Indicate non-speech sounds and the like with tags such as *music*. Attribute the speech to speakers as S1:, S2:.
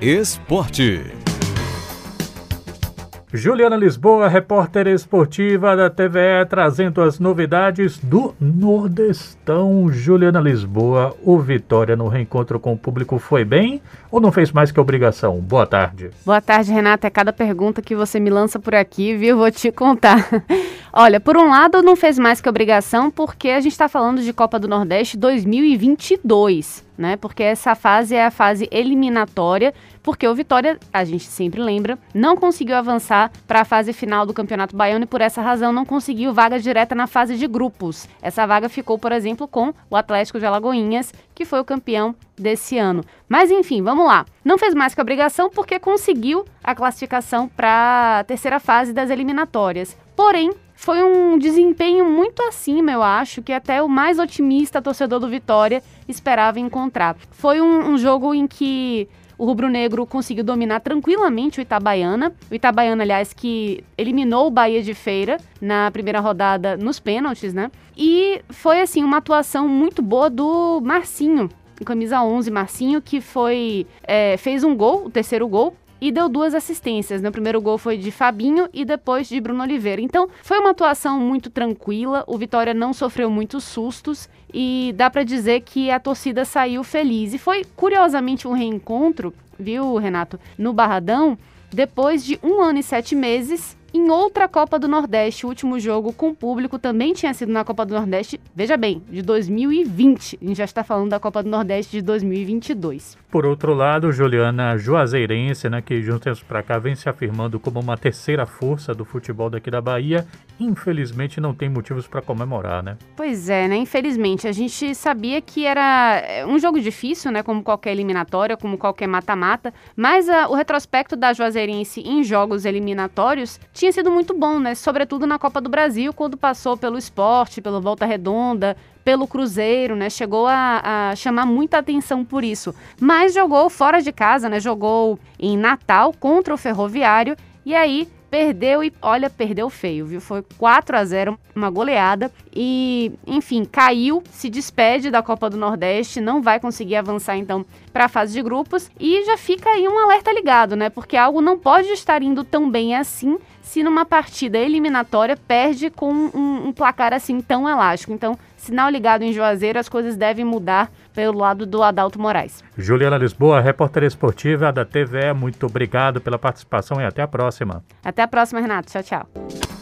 S1: Esporte.
S2: Juliana Lisboa, repórter esportiva da TVE, trazendo as novidades do Nordestão. Juliana Lisboa, o Vitória no reencontro com o público foi bem ou não fez mais que obrigação? Boa tarde.
S3: Boa tarde, Renata. É cada pergunta que você me lança por aqui, viu? Vou te contar. *laughs* Olha, por um lado, não fez mais que obrigação, porque a gente está falando de Copa do Nordeste 2022, né? Porque essa fase é a fase eliminatória, porque o Vitória, a gente sempre lembra, não conseguiu avançar para a fase final do Campeonato Baiano e por essa razão não conseguiu vaga direta na fase de grupos. Essa vaga ficou, por exemplo, com o Atlético de Alagoinhas, que foi o campeão desse ano. Mas enfim, vamos lá. Não fez mais que obrigação porque conseguiu a classificação para a terceira fase das eliminatórias. Porém, foi um desempenho muito acima, eu acho, que até o mais otimista torcedor do Vitória esperava encontrar. Foi um, um jogo em que o rubro-negro conseguiu dominar tranquilamente o Itabaiana. O Itabaiana, aliás, que eliminou o Bahia de Feira na primeira rodada nos pênaltis, né? E foi, assim, uma atuação muito boa do Marcinho, camisa 11, Marcinho, que foi é, fez um gol, o terceiro gol, e deu duas assistências. Né? O primeiro gol foi de Fabinho e depois de Bruno Oliveira. Então, foi uma atuação muito tranquila. O Vitória não sofreu muitos sustos e dá para dizer que a torcida saiu feliz. E foi curiosamente um reencontro, viu, Renato, no Barradão, depois de um ano e sete meses em outra Copa do Nordeste. O último jogo com público também tinha sido na Copa do Nordeste, veja bem, de 2020. A gente já está falando da Copa do Nordeste de 2022.
S2: Por outro lado, Juliana Juazeirense, né, que de uns tempos para cá vem se afirmando como uma terceira força do futebol daqui da Bahia, infelizmente não tem motivos para comemorar, né?
S3: Pois é, né? Infelizmente. A gente sabia que era é, um jogo difícil, né? Como qualquer eliminatória, como qualquer mata-mata, mas a, o retrospecto da Juazeirense em jogos eliminatórios tinha sido muito bom, né? Sobretudo na Copa do Brasil, quando passou pelo esporte, pelo Volta Redonda, pelo Cruzeiro, né? Chegou a, a, chamar muita atenção por isso. Mas jogou fora de casa, né? Jogou em Natal contra o Ferroviário e aí perdeu e olha, perdeu feio, viu? Foi 4 a 0, uma goleada e, enfim, caiu, se despede da Copa do Nordeste, não vai conseguir avançar então para a fase de grupos e já fica aí um alerta ligado, né? Porque algo não pode estar indo tão bem assim se numa partida eliminatória perde com um, um placar assim tão elástico. Então, sinal ligado em Juazeiro, as coisas devem mudar pelo lado do Adalto Moraes.
S2: Juliana Lisboa, repórter esportiva da TVE, muito obrigado pela participação e até a próxima.
S3: Até a próxima, Renato. Tchau, tchau.